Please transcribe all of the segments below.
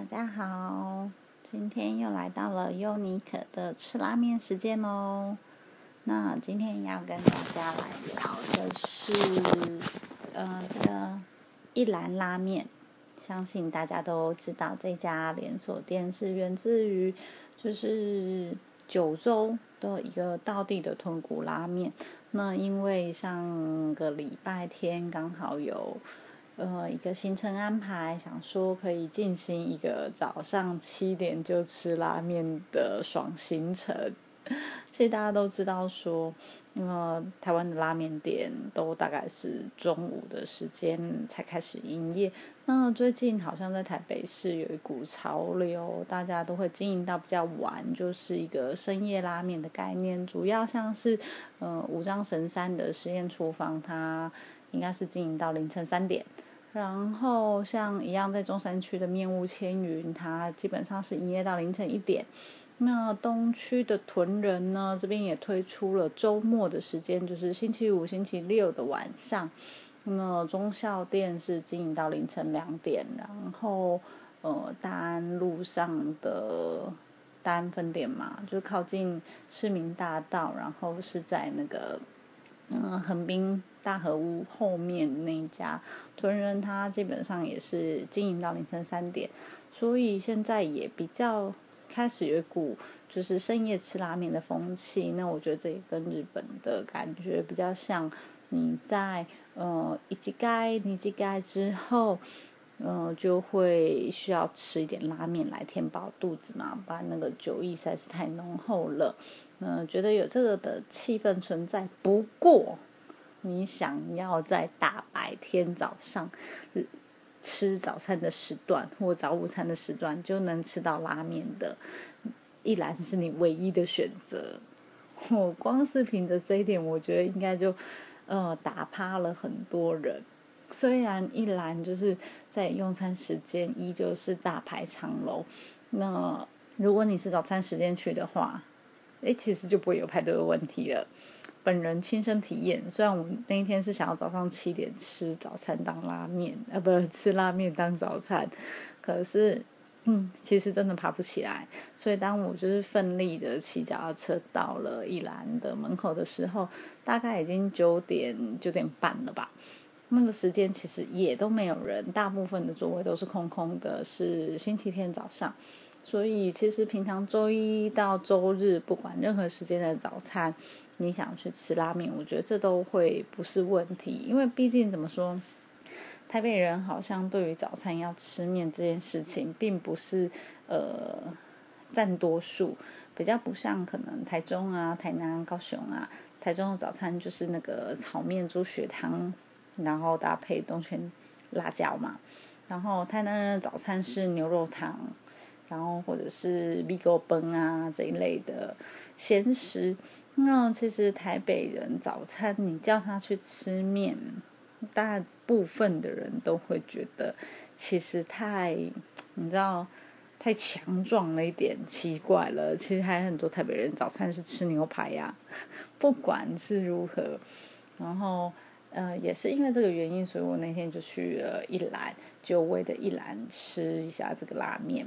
大家好，今天又来到了优尼可的吃拉面时间喽。那今天要跟大家来聊的是，呃，这个一兰拉面。相信大家都知道，这家连锁店是源自于就是九州的一个道地的豚骨拉面。那因为上个礼拜天刚好有。呃，一个行程安排，想说可以进行一个早上七点就吃拉面的爽行程。其实大家都知道说，呃，台湾的拉面店都大概是中午的时间才开始营业。那最近好像在台北市有一股潮流，大家都会经营到比较晚，就是一个深夜拉面的概念。主要像是呃五张神山的实验厨房，它应该是经营到凌晨三点。然后像一样在中山区的面屋千云，它基本上是营业到凌晨一点。那东区的屯人呢，这边也推出了周末的时间，就是星期五、星期六的晚上。那么中校店是经营到凌晨两点。然后呃，大安路上的大安分店嘛，就靠近市民大道，然后是在那个。嗯，横滨大和屋后面那家屯人，他基本上也是经营到凌晨三点，所以现在也比较开始有一股就是深夜吃拉面的风气。那我觉得这也跟日本的感觉比较像，你在呃一级盖、二级盖之后，嗯，就会需要吃一点拉面来填饱肚子嘛，不然那个酒意实在是太浓厚了。嗯，觉得有这个的气氛存在。不过，你想要在大白天早上吃早餐的时段或早午餐的时段就能吃到拉面的，一兰是你唯一的选择。我光是凭着这一点，我觉得应该就呃打趴了很多人。虽然一兰就是在用餐时间依旧是大排长龙，那如果你是早餐时间去的话。哎，其实就不会有排队的问题了。本人亲身体验，虽然我那一天是想要早上七点吃早餐当拉面，呃，不吃拉面当早餐，可是，嗯，其实真的爬不起来。所以当我就是奋力的骑脚踏车到了一兰的门口的时候，大概已经九点九点半了吧。那个时间其实也都没有人，大部分的座位都是空空的，是星期天早上。所以其实平常周一到周日，不管任何时间的早餐，你想去吃拉面，我觉得这都会不是问题。因为毕竟怎么说，台北人好像对于早餐要吃面这件事情，并不是呃占多数，比较不像可能台中啊、台南、高雄啊，台中的早餐就是那个炒面、猪血汤，然后搭配东泉辣椒嘛。然后台南人的早餐是牛肉汤。然后或者是米糕崩啊这一类的咸食，那其实台北人早餐你叫他去吃面，大部分的人都会觉得其实太你知道太强壮了一点，奇怪了。其实还很多台北人早餐是吃牛排呀。不管是如何，然后呃也是因为这个原因，所以我那天就去了一兰久违的一兰吃一下这个拉面。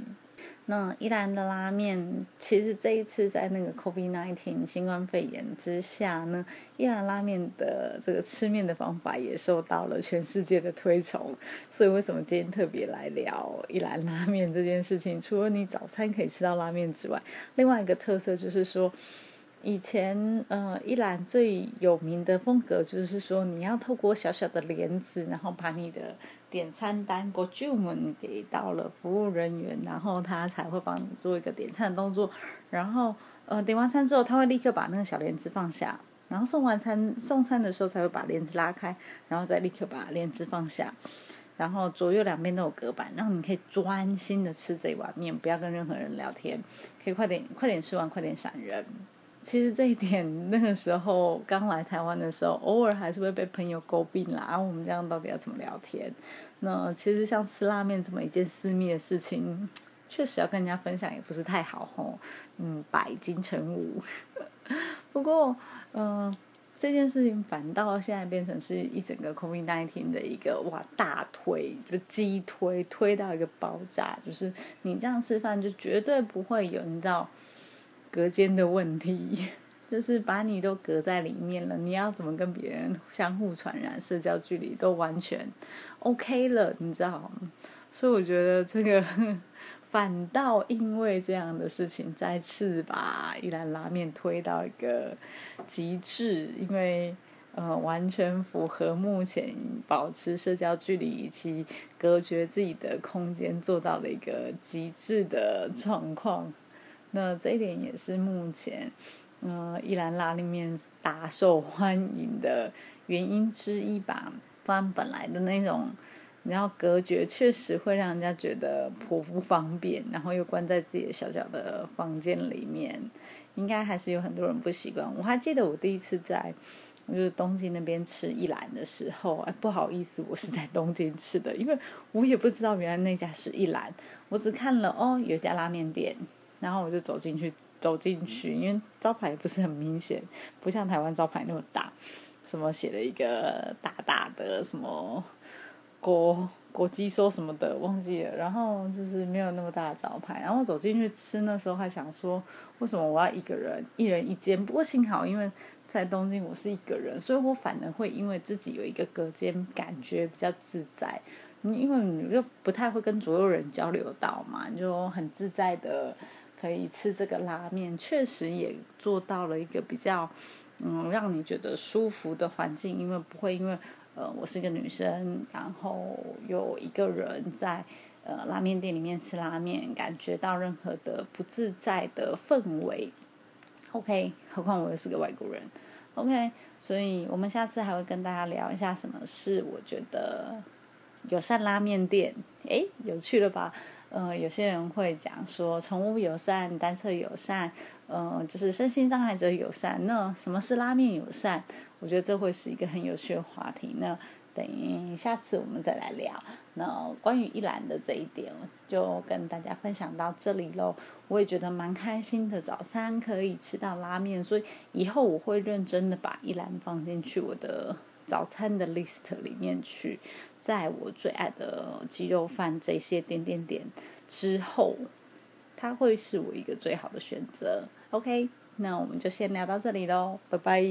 那一兰的拉面，其实这一次在那个 COVID-19 新冠肺炎之下呢，一兰拉面的这个吃面的方法也受到了全世界的推崇。所以为什么今天特别来聊一兰拉面这件事情？除了你早餐可以吃到拉面之外，另外一个特色就是说，以前呃一兰最有名的风格就是说，你要透过小小的帘子，然后把你的点餐单过注文给到了服务人员，然后他才会帮你做一个点餐的动作。然后，呃，点完餐之后，他会立刻把那个小帘子放下。然后送完餐送餐的时候，才会把帘子拉开，然后再立刻把帘子放下。然后左右两边都有隔板，然后你可以专心的吃这碗面，不要跟任何人聊天，可以快点快点吃完，快点闪人。其实这一点，那个时候刚来台湾的时候，偶尔还是会被朋友诟病啦。啊，我们这样到底要怎么聊天？那其实像吃拉面这么一件私密的事情，确实要跟人家分享也不是太好吼。嗯，百金成武。不过，嗯，这件事情反倒现在变成是一整个 COVID nineteen 的一个哇大推，就激推推到一个爆炸，就是你这样吃饭就绝对不会有你知道隔间的问题，就是把你都隔在里面了，你要怎么跟别人相互传染，社交距离都完全 OK 了，你知道吗？所以我觉得这个。反倒因为这样的事情，再次把一兰拉面推到一个极致，因为呃完全符合目前保持社交距离以及隔绝自己的空间做到了一个极致的状况。那这一点也是目前呃一兰拉面大受欢迎的原因之一吧，不然本来的那种。然后隔绝确实会让人家觉得颇不方便，然后又关在自己的小小的房间里面，应该还是有很多人不习惯。我还记得我第一次在就是东京那边吃一兰的时候，哎，不好意思，我是在东京吃的，因为我也不知道原来那家是一兰，我只看了哦有家拉面店，然后我就走进去，走进去，因为招牌也不是很明显，不像台湾招牌那么大，什么写了一个大大的什么。国国鸡说什么的忘记了，然后就是没有那么大的招牌，然后走进去吃，那时候还想说，为什么我要一个人一人一间？不过幸好因为在东京我是一个人，所以我反而会因为自己有一个隔间，感觉比较自在。因为你就不太会跟所有人交流到嘛，你就很自在的可以吃这个拉面，确实也做到了一个比较嗯让你觉得舒服的环境，因为不会因为。呃，我是一个女生，然后有一个人在呃拉面店里面吃拉面，感觉到任何的不自在的氛围。OK，何况我又是个外国人。OK，所以我们下次还会跟大家聊一下什么是我觉得友善拉面店。诶，有趣了吧？呃，有些人会讲说宠物友善、单车友善，呃，就是身心障碍者友善。那什么是拉面友善？我觉得这会是一个很有趣的话题。那等下次我们再来聊。那关于一兰的这一点，就跟大家分享到这里喽。我也觉得蛮开心的，早餐可以吃到拉面，所以以后我会认真的把一兰放进去我的早餐的 list 里面去。在我最爱的鸡肉饭这些点点点之后，它会是我一个最好的选择。OK。那我们就先聊到这里喽，拜拜。